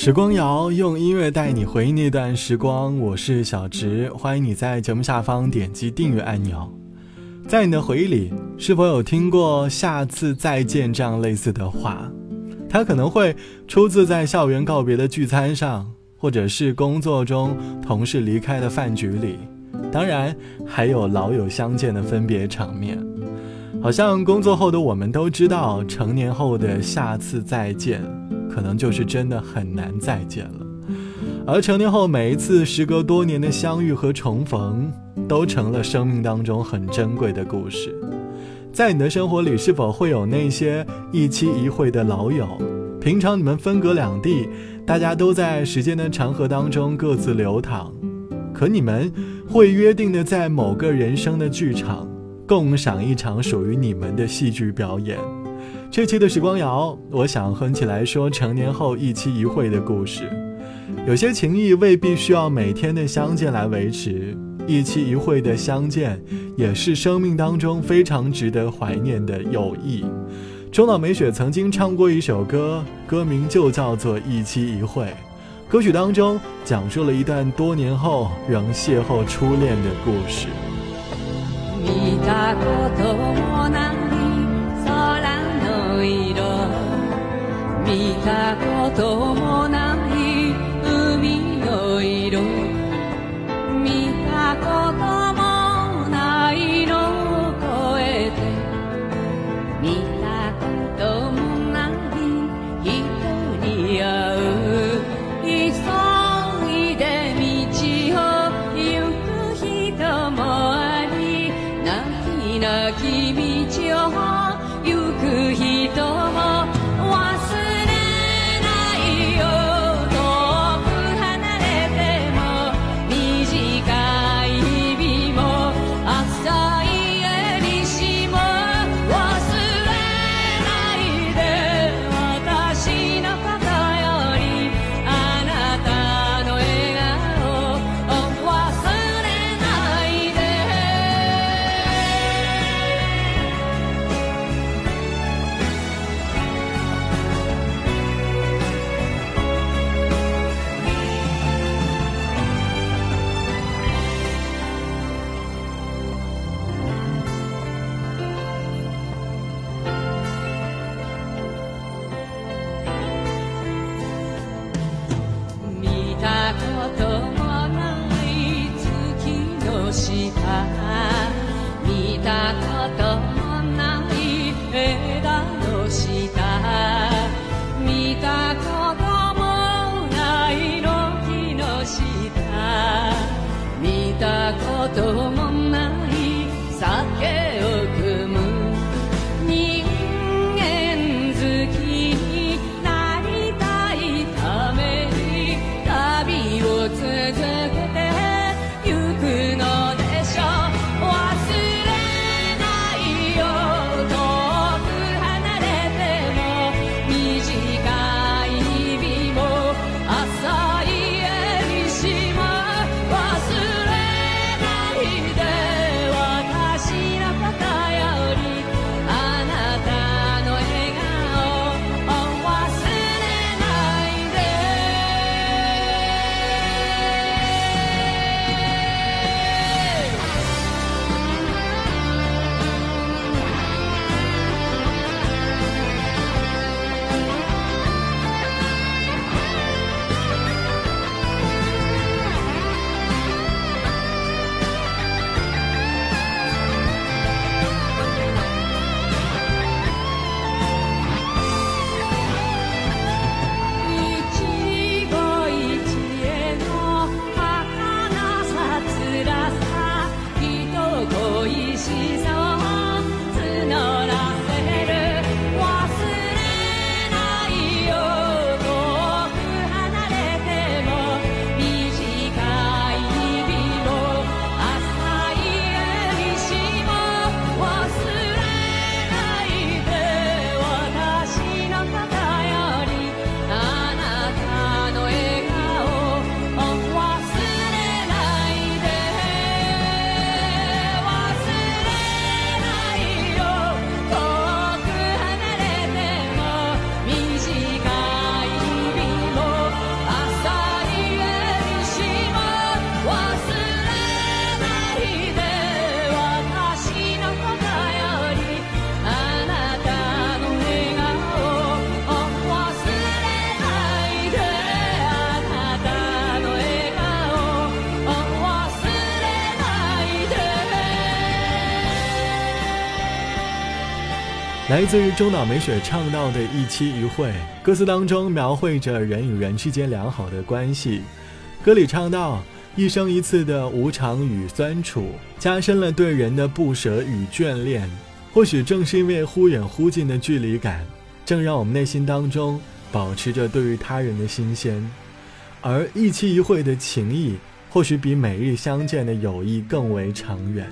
时光谣用音乐带你回忆那段时光，我是小植，欢迎你在节目下方点击订阅按钮。在你的回忆里，是否有听过“下次再见”这样类似的话？它可能会出自在校园告别的聚餐上，或者是工作中同事离开的饭局里，当然还有老友相见的分别场面。好像工作后的我们都知道，成年后的下次再见。可能就是真的很难再见了，而成年后每一次时隔多年的相遇和重逢，都成了生命当中很珍贵的故事。在你的生活里，是否会有那些一期一会的老友？平常你们分隔两地，大家都在时间的长河当中各自流淌，可你们会约定的在某个人生的剧场，共赏一场属于你们的戏剧表演。这期的时光谣，我想哼起来说成年后一期一会的故事。有些情谊未必需要每天的相见来维持，一期一会的相见，也是生命当中非常值得怀念的友谊。中岛美雪曾经唱过一首歌，歌名就叫做《一期一会》。歌曲当中讲述了一段多年后仍邂逅初恋的故事。見たこともない海の色。見たこともないのを越えて。見たこともない人に会う。急いで道を行く人もあり泣き泣き道を行く人もした。見たこと来自于中岛美雪唱到的一期一会，歌词当中描绘着人与人之间良好的关系。歌里唱到，一生一次的无常与酸楚，加深了对人的不舍与眷恋。或许正是因为忽远忽近的距离感，正让我们内心当中保持着对于他人的新鲜。而一期一会的情谊，或许比每日相见的友谊更为长远。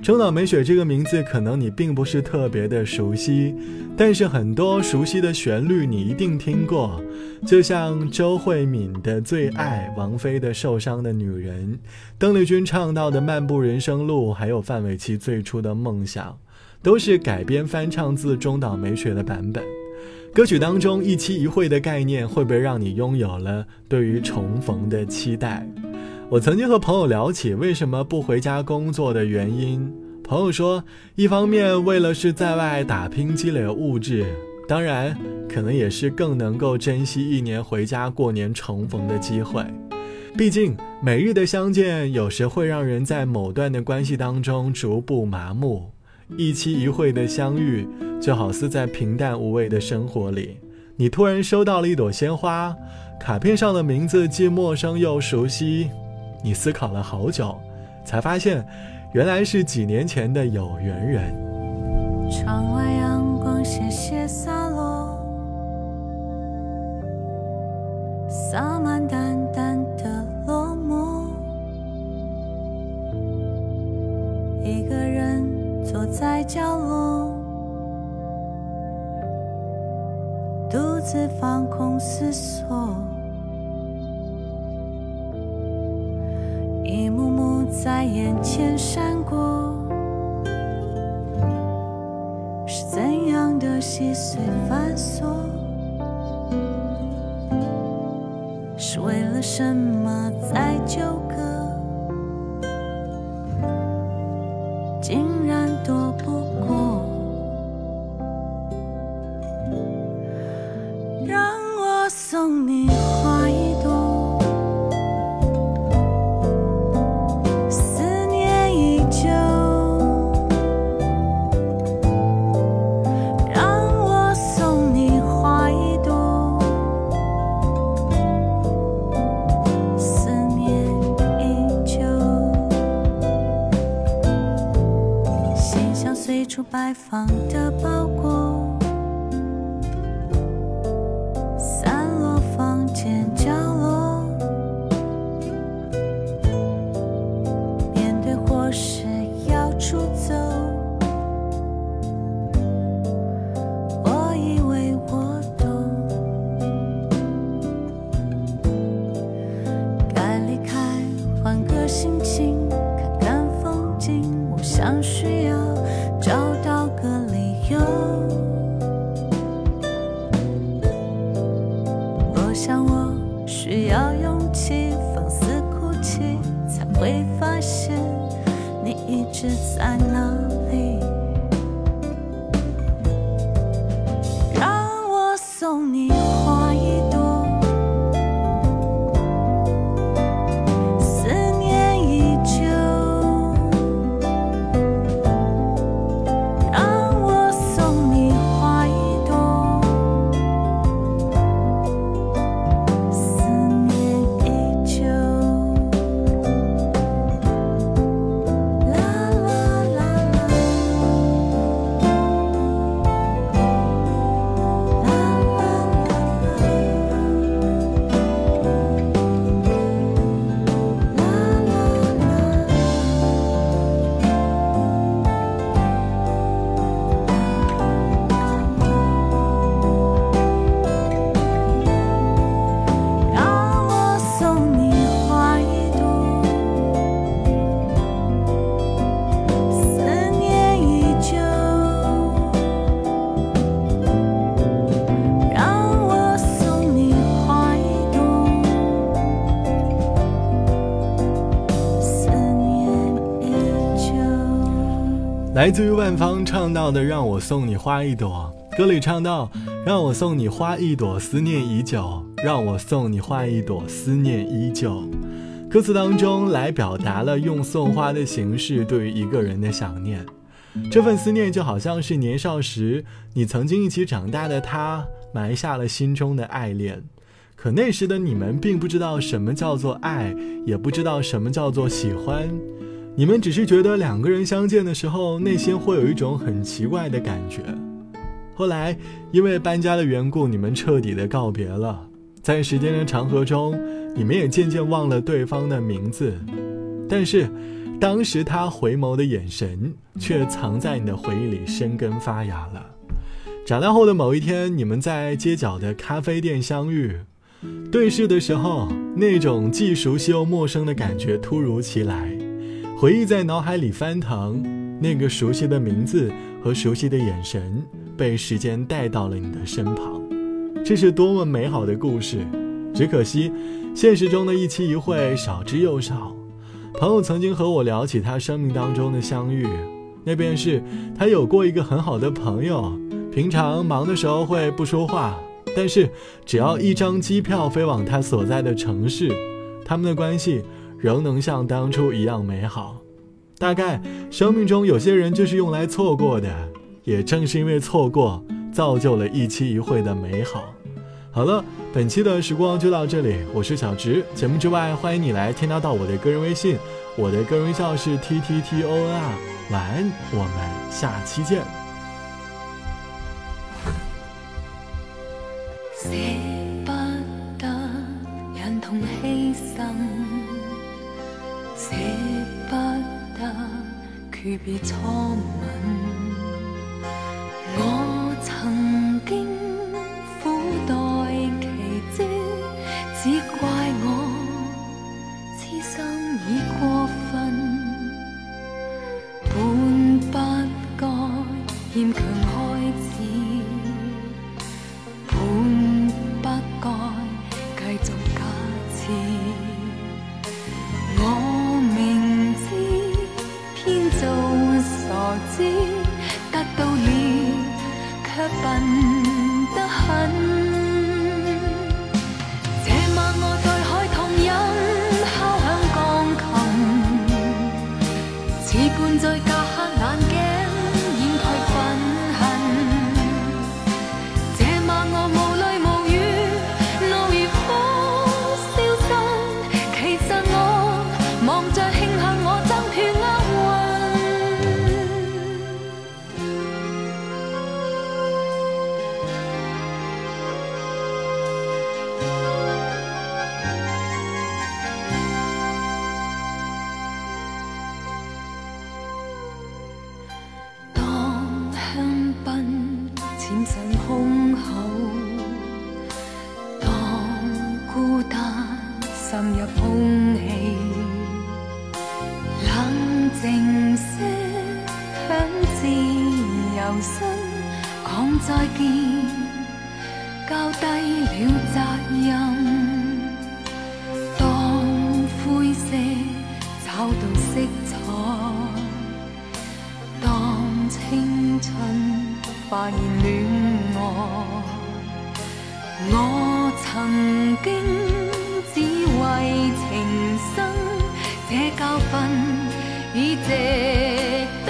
中岛美雪这个名字，可能你并不是特别的熟悉，但是很多熟悉的旋律你一定听过，就像周慧敏的《最爱》，王菲的《受伤的女人》，邓丽君唱到的《漫步人生路》，还有范玮琪最初的梦想，都是改编翻唱自中岛美雪的版本。歌曲当中一期一会的概念，会不会让你拥有了对于重逢的期待？我曾经和朋友聊起为什么不回家工作的原因，朋友说，一方面为了是在外打拼积累物质，当然可能也是更能够珍惜一年回家过年重逢的机会。毕竟每日的相见有时会让人在某段的关系当中逐步麻木，一期一会的相遇就好似在平淡无味的生活里，你突然收到了一朵鲜花，卡片上的名字既陌生又熟悉。你思考了好久，才发现，原来是几年前的有缘人。窗外阳光斜斜洒落，洒满淡淡的落寞。一个人坐在角落，独自放空思索。在眼前闪过，是怎样的细碎繁琐？是为了什么在纠像随处摆放的包裹散落房间角落面对或是要出走我以为我懂该离开换个心情看看风景。像需要找到。来自于万芳唱到的“让我送你花一朵”，歌里唱到“让我送你花一朵，思念已久”，让我送你花一朵，思念依旧。歌词当中来表达了用送花的形式对于一个人的想念。这份思念就好像是年少时你曾经一起长大的他埋下了心中的爱恋，可那时的你们并不知道什么叫做爱，也不知道什么叫做喜欢，你们只是觉得两个人相见的时候，内心会有一种很奇怪的感觉。后来因为搬家的缘故，你们彻底的告别了，在时间的长河中，你们也渐渐忘了对方的名字，但是。当时他回眸的眼神，却藏在你的回忆里生根发芽了。长大后的某一天，你们在街角的咖啡店相遇，对视的时候，那种既熟悉又陌生的感觉突如其来。回忆在脑海里翻腾，那个熟悉的名字和熟悉的眼神，被时间带到了你的身旁。这是多么美好的故事！只可惜，现实中的一期一会少之又少。朋友曾经和我聊起他生命当中的相遇，那便是他有过一个很好的朋友，平常忙的时候会不说话，但是只要一张机票飞往他所在的城市，他们的关系仍能像当初一样美好。大概生命中有些人就是用来错过的，也正是因为错过，造就了一期一会的美好。好了，本期的时光就到这里，我是小直。节目之外，欢迎你来添加到我的个人微信，我的个人微笑是 t t t o n r。晚安，我们下期见。See? 诀别初吻。青春发现恋爱，我曾经只为情深，这教训已值得。